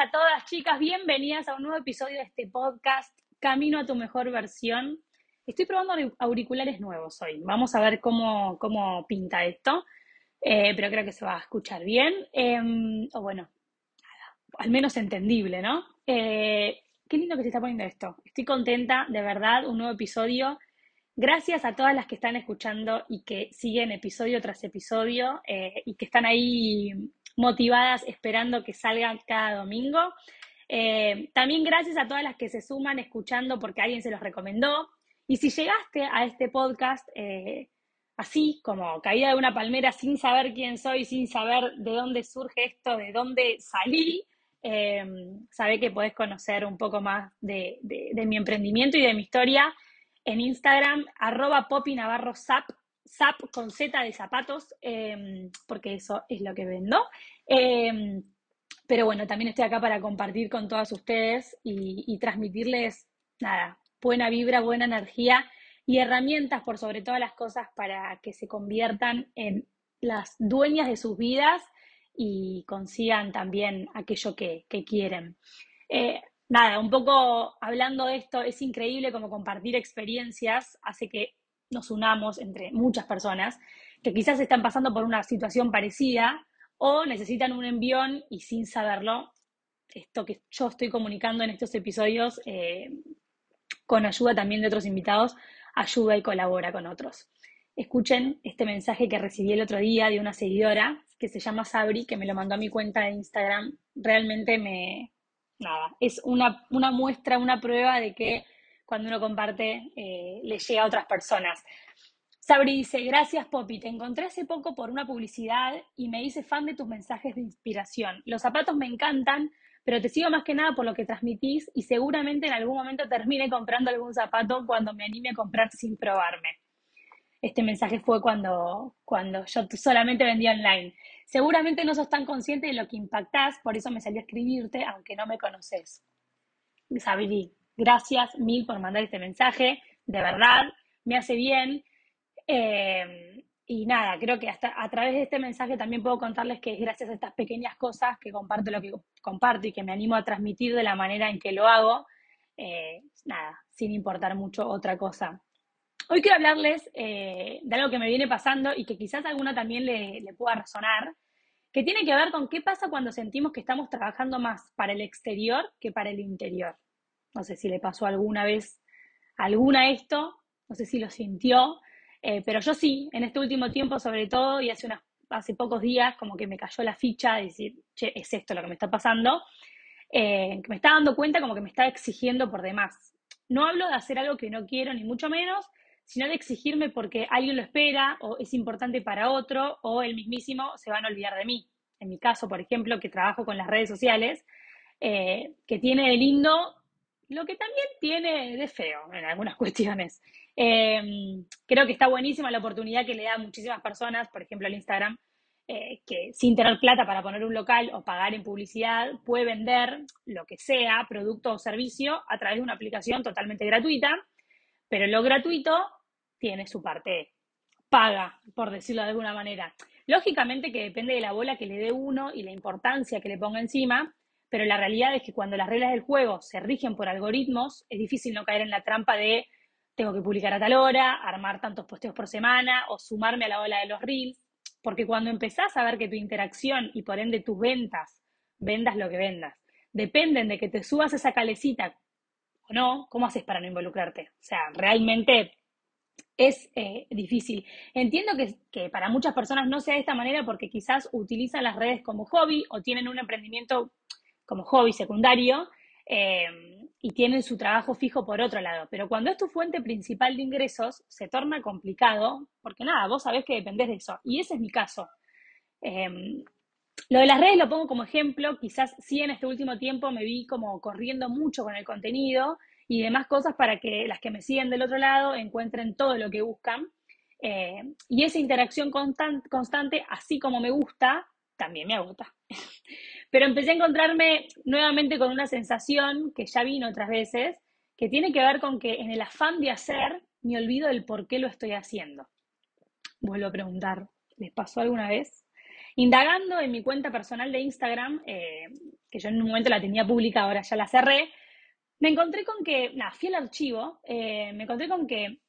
A todas, chicas. Bienvenidas a un nuevo episodio de este podcast, Camino a tu mejor versión. Estoy probando auriculares nuevos hoy. Vamos a ver cómo, cómo pinta esto, eh, pero creo que se va a escuchar bien. Em, o bueno, al menos entendible, ¿no? Eh, qué lindo que se está poniendo esto. Estoy contenta, de verdad, un nuevo episodio. Gracias a todas las que están escuchando y que siguen episodio tras episodio eh, y que están ahí motivadas esperando que salgan cada domingo. Eh, también gracias a todas las que se suman escuchando porque alguien se los recomendó. Y si llegaste a este podcast eh, así, como caída de una palmera, sin saber quién soy, sin saber de dónde surge esto, de dónde salí, eh, sabe que podés conocer un poco más de, mi emprendimiento y de mi historia en Instagram, arroba Poppy Navarro zap con Z de zapatos, em, porque eso es lo que vendo. Em, pero bueno, también estoy acá para compartir con todas ustedes y, transmitirles, nada, buena vibra, buena energía y herramientas por sobre todas las cosas para que se conviertan en las dueñas de sus vidas y consigan también aquello que, quieren. Eh, nada, un poco hablando de esto, es increíble como compartir experiencias hace que nos unamos entre muchas personas que quizás están pasando por una situación parecida o necesitan un envión y sin saberlo, esto que yo estoy comunicando en estos episodios, eh, con ayuda también de otros invitados, ayuda y colabora con otros. Escuchen este mensaje que recibí el otro día de una seguidora que se llama Sabri, que me lo mandó a mi cuenta de Instagram. Realmente me, nada, es una, una muestra, una prueba de que cuando uno comparte eh, le llega a otras personas. Sabri dice, gracias Poppy, te encontré hace poco por una publicidad y me hice fan de tus mensajes de inspiración. Los zapatos me encantan, pero te sigo más que nada por lo que transmitís y seguramente en algún momento termine comprando algún zapato cuando me anime a comprar sin probarme. Este mensaje fue cuando, cuando yo solamente vendía online. Seguramente no sos tan consciente de lo que impactás, por eso me salí a escribirte, aunque no me conoces. Sabri, Gracias mil por mandar este mensaje, de verdad, me hace bien. Eh, y nada, creo que hasta a través de este mensaje también puedo contarles que es gracias a estas pequeñas cosas que comparto lo que comparto y que me animo a transmitir de la manera en que lo hago, eh, nada, sin importar mucho otra cosa. Hoy quiero hablarles eh, de algo que me viene pasando y que quizás alguna también le pueda resonar, que tiene que ver con qué pasa cuando sentimos que estamos trabajando más para el exterior que para el interior. No sé si le pasó alguna vez alguna esto, no sé si lo sintió, eh, pero yo sí, en este último tiempo sobre todo, y hace, unas, hace pocos días, como que me cayó la ficha de decir, che, es esto lo que me está pasando, eh, que me está dando cuenta como que me está exigiendo por demás. No hablo de hacer algo que no quiero, ni mucho menos, sino de exigirme porque alguien lo espera, o es importante para otro, o el mismísimo se van a olvidar de mí. En mi caso, por ejemplo, que trabajo con las redes sociales, eh, que tiene de lindo lo que también tiene de feo en algunas cuestiones. Em, creo que está buenísima la oportunidad que le da a muchísimas personas, por ejemplo, el Instagram, eh, que sin tener plata para poner un local o pagar en publicidad, puede vender lo que sea, producto o servicio, a través de una aplicación totalmente gratuita, pero lo gratuito tiene su parte paga, por decirlo de alguna manera. Lógicamente que depende de la bola que le dé uno y la importancia que le ponga encima, pero la realidad es que cuando las reglas del juego se rigen por algoritmos, es difícil no caer en la trampa de tengo que publicar a tal hora, armar tantos posteos por semana o sumarme a la ola de los reels, porque cuando empezás a ver que tu interacción y por ende tus ventas, vendas lo que vendas, dependen de que te subas esa calecita o no, ¿cómo haces para no involucrarte? O sea, realmente es eh, difícil. Entiendo que, que, para muchas personas no sea de esta manera porque quizás utilizan las redes como hobby o tienen un emprendimiento como hobby secundario eh, y tienen su trabajo fijo por otro lado. Pero cuando es tu fuente principal de ingresos, se torna complicado porque nada, vos sabés que dependés de eso. Y ese es mi caso. Eh, lo de las redes lo pongo como ejemplo, quizás sí en este último tiempo me vi como corriendo mucho con el contenido y demás cosas para que las que me siguen del otro lado encuentren todo lo que buscan. Eh, y esa interacción constante, así como me gusta, también me agota. Pero empecé a encontrarme nuevamente con una sensación que ya vino otras veces, que tiene que ver con que en el afán de hacer me olvido del por qué lo estoy haciendo. Vuelvo a preguntar, ¿les pasó alguna vez? Indagando en mi cuenta personal de Instagram, eh, que yo en un momento la tenía pública, ahora ya la cerré, me encontré con que, nada, fui al archivo, eh, me encontré con que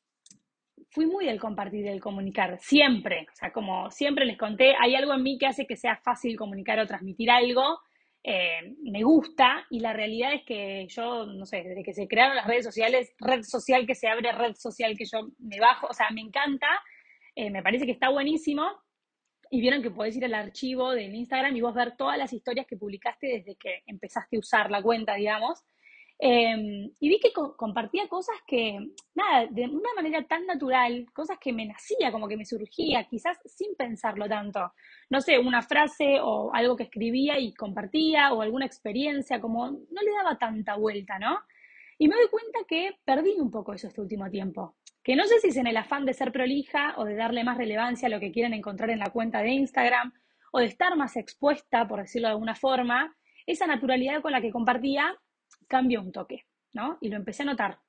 fui muy del compartir, del comunicar, siempre. O sea, como siempre les conté, hay algo en mí que hace que sea fácil comunicar o transmitir algo. Eh, me gusta y la realidad es que yo, no sé, desde que se crearon las redes sociales, red social que se abre, red social que yo me bajo, o sea, me encanta, eh, me parece que está buenísimo. Y vieron que podés ir al archivo del Instagram y vos ver todas las historias que publicaste desde que empezaste a usar la cuenta, digamos. Em, y vi que compartía cosas que, nada, de una manera tan natural, cosas que me nacía, como que me surgía, quizás sin pensarlo tanto. No sé, una frase o algo que escribía y compartía, o alguna experiencia, como no le daba tanta vuelta, ¿no? Y me doy cuenta que perdí un poco eso este último tiempo. Que no sé si es en el afán de ser prolija o de darle más relevancia a lo que quieren encontrar en la cuenta de Instagram, o de estar más expuesta, por decirlo de alguna forma, esa naturalidad con la que compartía cambió un toque, ¿no? Y lo empecé a notar.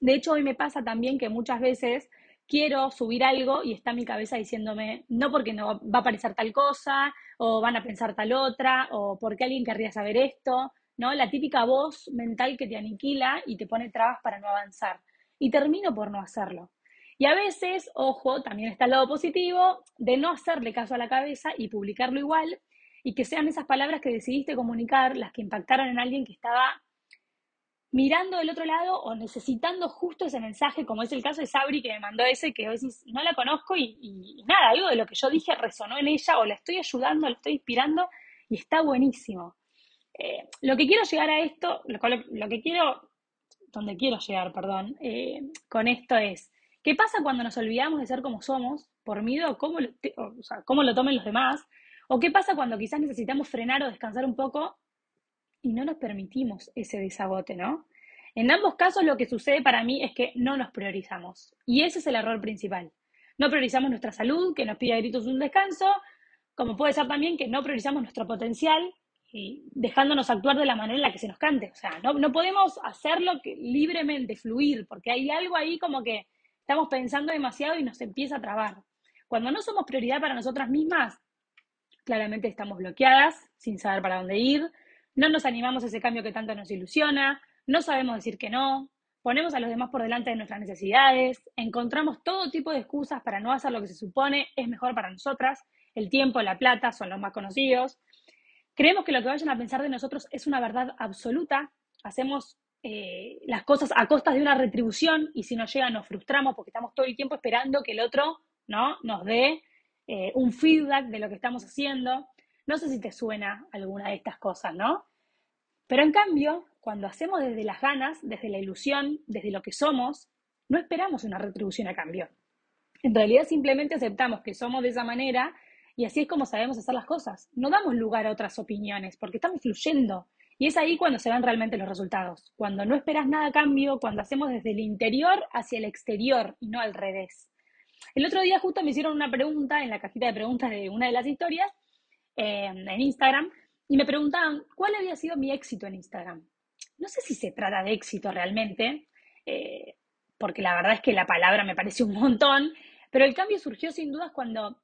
De hecho, hoy me pasa también que muchas veces quiero subir algo y está mi cabeza diciéndome, no porque no va a aparecer tal cosa, o van a pensar tal otra, o porque alguien querría saber esto, ¿no? La típica voz mental que te aniquila y te pone trabas para no avanzar. Y termino por no hacerlo. Y a veces, ojo, también está el lado positivo de no hacerle caso a la cabeza y publicarlo igual y que sean esas palabras que decidiste comunicar las que impactaron en alguien que estaba mirando del otro lado o necesitando justo ese mensaje, como es el caso de Sabri que me mandó ese, que hoy no la conozco y, nada, algo de lo que yo dije resonó en ella o la estoy ayudando, la estoy inspirando y está buenísimo. Eh, lo que quiero llegar a esto, lo, que quiero, donde quiero llegar, perdón, eh, con esto es, ¿qué pasa cuando nos olvidamos de ser como somos por miedo a cómo, cómo lo tomen los demás? ¿O qué pasa cuando quizás necesitamos frenar o descansar un poco y no nos permitimos ese desabote, ¿no? En ambos casos lo que sucede para mí es que no nos priorizamos. Y ese es el error principal. No priorizamos nuestra salud, que nos pide a gritos un descanso, como puede ser también que no priorizamos nuestro potencial y dejándonos actuar de la manera en la que se nos cante. O sea, no, no podemos hacerlo que, libremente, fluir, porque hay algo ahí como que estamos pensando demasiado y nos empieza a trabar. Cuando no somos prioridad para nosotras mismas, claramente estamos bloqueadas, sin saber para dónde ir, no nos animamos a ese cambio que tanto nos ilusiona, no sabemos decir que no, ponemos a los demás por delante de nuestras necesidades, encontramos todo tipo de excusas para no hacer lo que se supone es mejor para nosotras, el tiempo, la plata son los más conocidos. Creemos que lo que vayan a pensar de nosotros es una verdad absoluta, hacemos eh, las cosas a costas de una retribución y si no llega nos frustramos porque estamos todo el tiempo esperando que el otro ¿no? nos dé eh, un feedback de lo que estamos haciendo. No sé si te suena alguna de estas cosas, ¿no? Pero en cambio, cuando hacemos desde las ganas, desde la ilusión, desde lo que somos, no esperamos una retribución a cambio. En realidad simplemente aceptamos que somos de esa manera y así es como sabemos hacer las cosas. No damos lugar a otras opiniones porque estamos fluyendo. Y es ahí cuando se ven realmente los resultados. Cuando no esperas nada a cambio, cuando hacemos desde el interior hacia el exterior y no al revés. El otro día justo me hicieron una pregunta en la cajita de preguntas de una de las historias en Instagram y me preguntaban cuál había sido mi éxito en Instagram. No sé si se trata de éxito realmente, eh, porque la verdad es que la palabra me parece un montón, pero el cambio surgió sin dudas cuando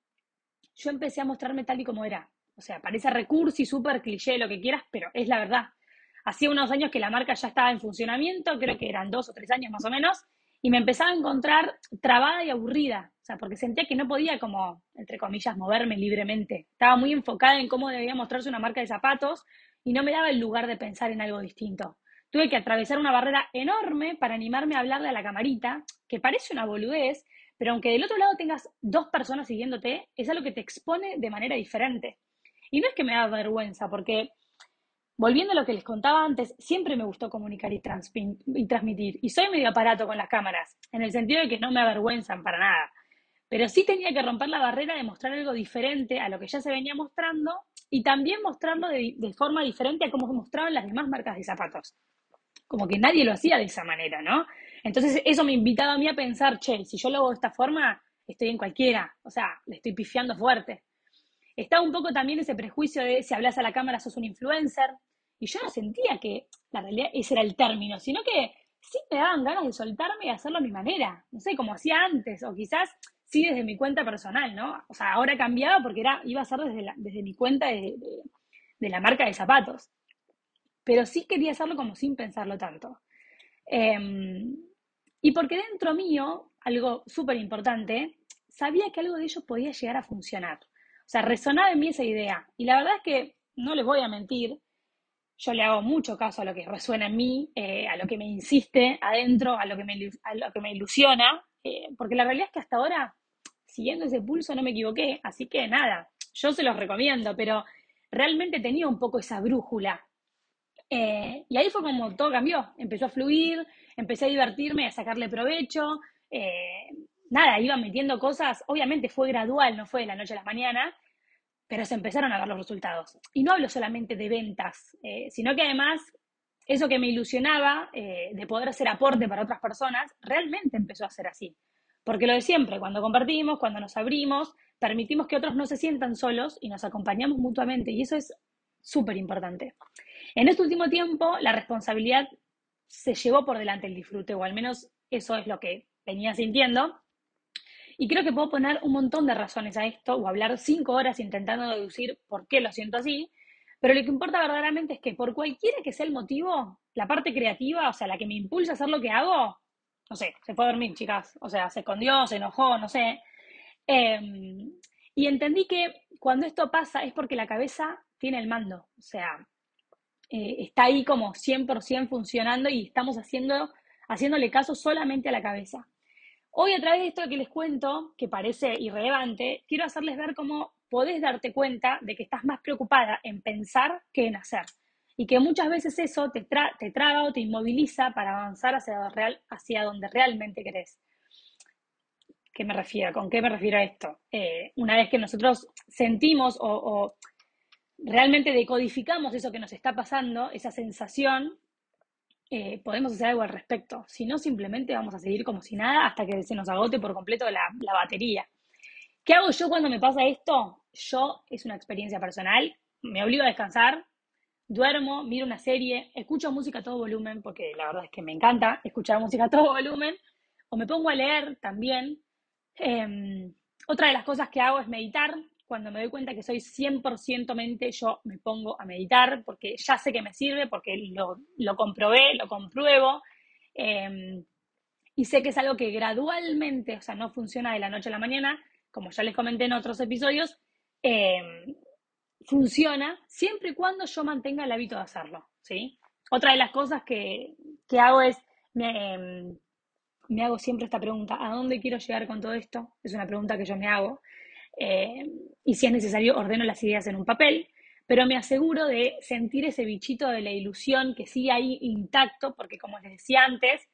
yo empecé a mostrarme tal y como era. O sea, parece recurso y súper cliché, lo que quieras, pero es la verdad. Hacía unos años que la marca ya estaba en funcionamiento, creo que eran dos o tres años más o menos, y me empezaba a encontrar trabada y aburrida, o sea, porque sentía que no podía como, entre comillas, moverme libremente. Estaba muy enfocada en cómo debía mostrarse una marca de zapatos y no me daba el lugar de pensar en algo distinto. Tuve que atravesar una barrera enorme para animarme a hablarle a la camarita, que parece una boludez, pero aunque del otro lado tengas dos personas siguiéndote, es algo que te expone de manera diferente. Y no es que me da vergüenza, porque Volviendo a lo que les contaba antes, siempre me gustó comunicar y, transmitir. Y soy medio aparato con las cámaras, en el sentido de que no me avergüenzan para nada. Pero sí tenía que romper la barrera de mostrar algo diferente a lo que ya se venía mostrando y también mostrarlo de, forma diferente a cómo mostraban las demás marcas de zapatos. Como que nadie lo hacía de esa manera, ¿no? Entonces eso me invitaba a mí a pensar, che, si yo lo hago de esta forma, estoy en cualquiera, o sea, le estoy pifiando fuerte. Estaba un poco también ese prejuicio de si hablas a la cámara sos un influencer, y yo no sentía que la realidad ese era el término, sino que sí me daban ganas de soltarme y hacerlo a mi manera, no sé, como hacía antes, o quizás sí desde mi cuenta personal, ¿no? O sea, ahora cambiaba porque era, iba a ser desde, desde mi cuenta de, la marca de zapatos. Pero sí quería hacerlo como sin pensarlo tanto. Em, y porque dentro mío, algo súper importante, sabía que algo de ello podía llegar a funcionar. O sea, resonaba en mí esa idea. Y la verdad es que, no les voy a mentir, yo le hago mucho caso a lo que resuena en mí, eh, a lo que me insiste adentro, a lo que me, a lo que me ilusiona, eh, porque la realidad es que hasta ahora, siguiendo ese pulso, no me equivoqué, así que nada, yo se los recomiendo, pero realmente tenía un poco esa brújula. Eh, y ahí fue como todo cambió, empezó a fluir, empecé a divertirme, a sacarle provecho, nada, iba metiendo cosas, obviamente fue gradual, no fue de la noche a la mañana, pero se empezaron a ver los resultados. Y no hablo solamente de ventas, eh, sino que además eso que me ilusionaba eh, de poder hacer aporte para otras personas, realmente empezó a ser así. Porque lo de siempre, cuando compartimos, cuando nos abrimos, permitimos que otros no se sientan solos y nos acompañamos mutuamente. Y eso es súper importante. En este último tiempo, la responsabilidad se llevó por delante el disfrute, o al menos eso es lo que venía sintiendo. Y creo que puedo poner un montón de razones a esto o hablar cinco horas intentando deducir por qué lo siento así, pero lo que importa verdaderamente es que por cualquiera que sea el motivo, la parte creativa, o sea, la que me impulsa a hacer lo que hago, no sé, se fue a dormir, chicas, o sea, se escondió, se enojó, no sé. Em, y entendí que cuando esto pasa es porque la cabeza tiene el mando, o sea, eh, está ahí como 100% funcionando y estamos haciendo, haciéndole caso solamente a la cabeza. Hoy a través de esto que les cuento, que parece irrelevante, quiero hacerles ver cómo podés darte cuenta de que estás más preocupada en pensar que en hacer. Y que muchas veces eso te, te traba o te inmoviliza para avanzar hacia, real, hacia donde realmente querés. ¿Qué me refiero? ¿Con qué me refiero a esto? Eh, una vez que nosotros sentimos o realmente decodificamos eso que nos está pasando, esa sensación, eh, podemos hacer algo al respecto. Si no, simplemente vamos a seguir como si nada hasta que se nos agote por completo la, batería. ¿Qué hago yo cuando me pasa esto? Yo, es una experiencia personal, me obligo a descansar, duermo, miro una serie, escucho música a todo volumen, porque la verdad es que me encanta escuchar música a todo volumen, o me pongo a leer también. Em, otra de las cosas que hago es meditar, cuando me doy cuenta que soy 100% mente, yo me pongo a meditar porque ya sé que me sirve, porque lo, lo comprobé, lo compruebo. Em, y sé que es algo que gradualmente, o sea, no funciona de la noche a la mañana, como ya les comenté en otros episodios, em, funciona siempre y cuando yo mantenga el hábito de hacerlo, ¿sí? Otra de las cosas que, que hago es, me, em, me hago siempre esta pregunta, ¿a dónde quiero llegar con todo esto? Es una pregunta que yo me hago. Eh, y si es necesario ordeno las ideas en un papel, pero me aseguro de sentir ese bichito de la ilusión que sigue ahí intacto, porque como les decía antes,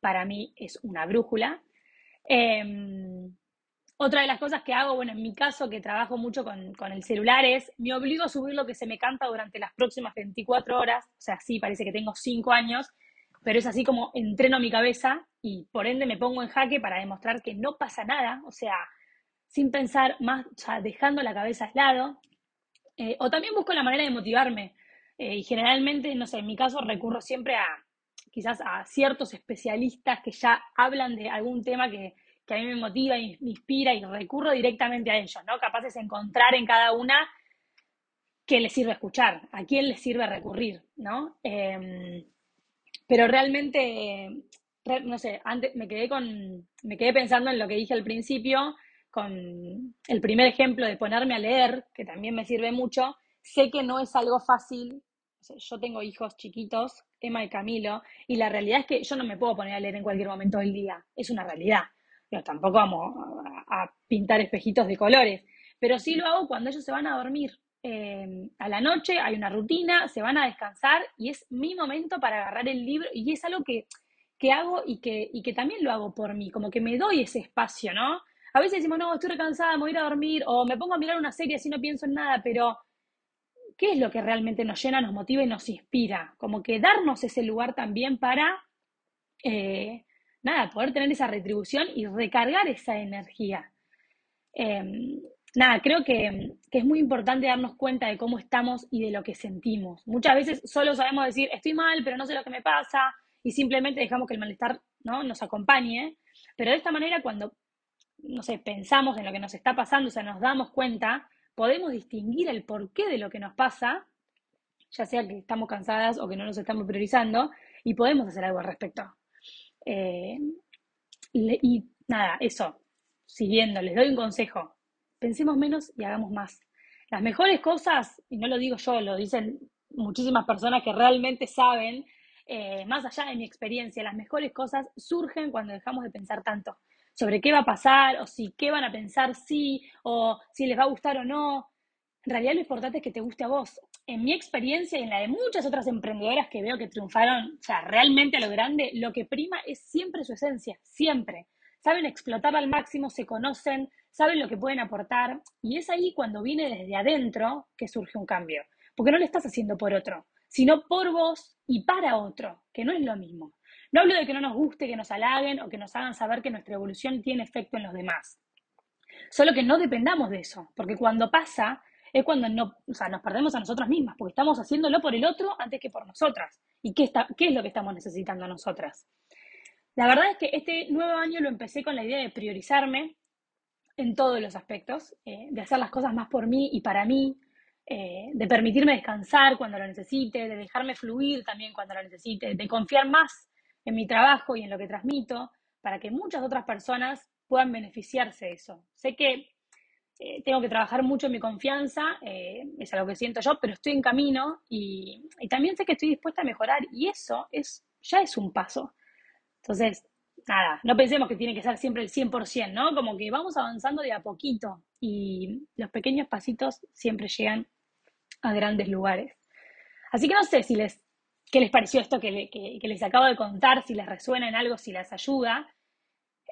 para mí es una brújula. Em, otra de las cosas que hago, bueno, en mi caso que trabajo mucho con, con, el celular es, me obligo a subir lo que se me canta durante las próximas 24 horas, o sea, sí, parece que tengo 5 años, pero es así como entreno mi cabeza y por ende me pongo en jaque para demostrar que no pasa nada, o sea, sin pensar más, dejando la cabeza al lado. Eh, o también busco la manera de motivarme. Eh, y generalmente, no sé, en mi caso recurro siempre a quizás a ciertos especialistas que ya hablan de algún tema que, a mí me motiva y me inspira y recurro directamente a ellos, ¿no? Capaces de encontrar en cada una qué les sirve escuchar, a quién les sirve recurrir, ¿no? Em, pero realmente, no sé, antes me quedé con, me quedé pensando en lo que dije al principio, con el primer ejemplo de ponerme a leer, que también me sirve mucho, sé que no es algo fácil. yo tengo hijos chiquitos, Emma y Camilo, y la realidad es que yo no me puedo poner a leer en cualquier momento del día. Es una realidad. Pero tampoco vamos a, pintar espejitos de colores. Pero sí lo hago cuando ellos se van a dormir. Eh, a la noche hay una rutina, se van a descansar y es mi momento para agarrar el libro y es algo que, que hago y que, y que también lo hago por mí, como que me doy ese espacio, ¿no? A veces decimos, no, estoy recansada, me voy a ir a dormir, o me pongo a mirar una serie así no pienso en nada, pero ¿qué es lo que realmente nos llena, nos motiva y nos inspira? Como que darnos ese lugar también para, eh, nada, poder tener esa retribución y recargar esa energía. Em, nada, creo que, que, es muy importante darnos cuenta de cómo estamos y de lo que sentimos. Muchas veces solo sabemos decir, estoy mal, pero no sé lo que me pasa, y simplemente dejamos que el malestar ¿no? nos acompañe. Pero de esta manera, cuando, no sé, pensamos en lo que nos está pasando, o sea, nos damos cuenta, podemos distinguir el porqué de lo que nos pasa, ya sea que estamos cansadas o que no nos estamos priorizando, y podemos hacer algo al respecto. Eh, y nada, eso, siguiendo, les doy un consejo, pensemos menos y hagamos más. Las mejores cosas, y no lo digo yo, lo dicen muchísimas personas que realmente saben, eh, más allá de mi experiencia, las mejores cosas surgen cuando dejamos de pensar tanto sobre qué va a pasar, o si qué van a pensar sí, o si les va a gustar o no. En realidad lo importante es que te guste a vos. En mi experiencia y en la de muchas otras emprendedoras que veo que triunfaron, o sea, realmente a lo grande, lo que prima es siempre su esencia, siempre. Saben explotar al máximo, se conocen, saben lo que pueden aportar, y es ahí cuando viene desde adentro que surge un cambio. Porque no lo estás haciendo por otro, sino por vos y para otro, que no es lo mismo. No hablo de que no nos guste, que nos halaguen o que nos hagan saber que nuestra evolución tiene efecto en los demás. Solo que no dependamos de eso, porque cuando pasa es cuando no, nos perdemos a nosotras mismas, porque estamos haciéndolo por el otro antes que por nosotras. ¿Y qué, está, qué es lo que estamos necesitando nosotras? La verdad es que este nuevo año lo empecé con la idea de priorizarme en todos los aspectos, eh, de hacer las cosas más por mí y para mí, eh, de permitirme descansar cuando lo necesite, de dejarme fluir también cuando lo necesite, de confiar más en mi trabajo y en lo que transmito, para que muchas otras personas puedan beneficiarse de eso. Sé que eh, tengo que trabajar mucho en mi confianza, eh, es algo que siento yo, pero estoy en camino y, también sé que estoy dispuesta a mejorar y eso es, ya es un paso. Entonces, nada, no pensemos que tiene que ser siempre el 100%, ¿no? Como que vamos avanzando de a poquito y los pequeños pasitos siempre llegan a grandes lugares. Así que no sé si les qué les pareció esto que, les acabo de contar, si les resuena en algo, si les ayuda.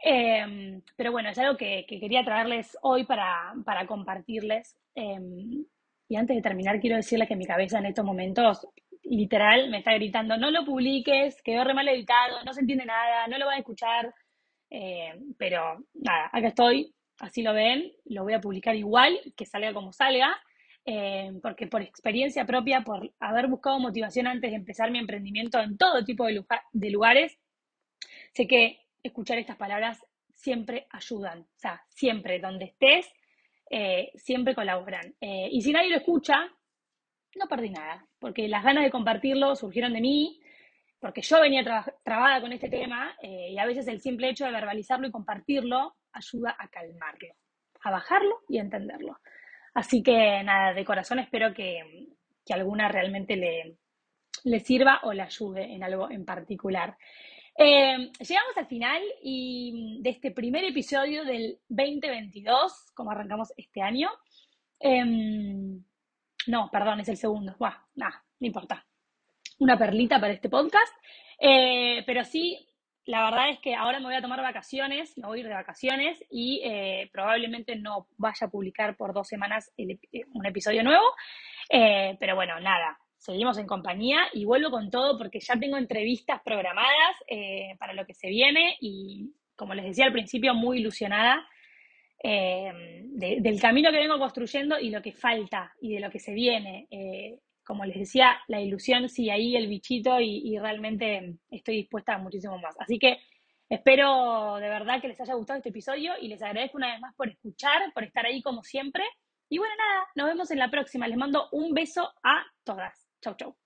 Em, pero bueno, es algo que, quería traerles hoy para, compartirles. Em, y antes de terminar, quiero decirles que mi cabeza en estos momentos, literal, me está gritando, no lo publiques, quedó re mal editado, no se entiende nada, no lo van a escuchar. Em, pero nada, acá estoy, así lo ven, lo voy a publicar igual, que salga como salga. Eh, porque por experiencia propia, por haber buscado motivación antes de empezar mi emprendimiento en todo tipo de, lugares, sé que escuchar estas palabras siempre ayudan, o sea, siempre, donde estés, eh, siempre colaboran. Eh, y si nadie lo escucha, no perdí nada, porque las ganas de compartirlo surgieron de mí, porque yo venía trabada con este tema y a veces el simple hecho de verbalizarlo y compartirlo ayuda a calmarlo, a bajarlo y a entenderlo. Así que nada, de corazón espero que, alguna realmente le, sirva o le ayude en algo en particular. Eh, llegamos al final y de este primer episodio del 2022, como arrancamos este año. Em, no, perdón, es el segundo. Buah, nada, no importa. Una perlita para este podcast. Eh, pero sí, la verdad es que ahora me voy a tomar vacaciones, me voy a ir de vacaciones y eh, probablemente no vaya a publicar por dos semanas eh, un episodio nuevo. Eh, pero bueno, nada, seguimos en compañía y vuelvo con todo porque ya tengo entrevistas programadas para lo que se viene y como les decía al principio, muy ilusionada del camino que vengo construyendo y lo que falta y de lo que se viene como les decía, la ilusión sigue ahí, el bichito, y, realmente estoy dispuesta a muchísimo más. Así que espero de verdad que les haya gustado este episodio y les agradezco una vez más por escuchar, por estar ahí como siempre. Y bueno, nada, nos vemos en la próxima. Les mando un beso a todas. Chau, chau.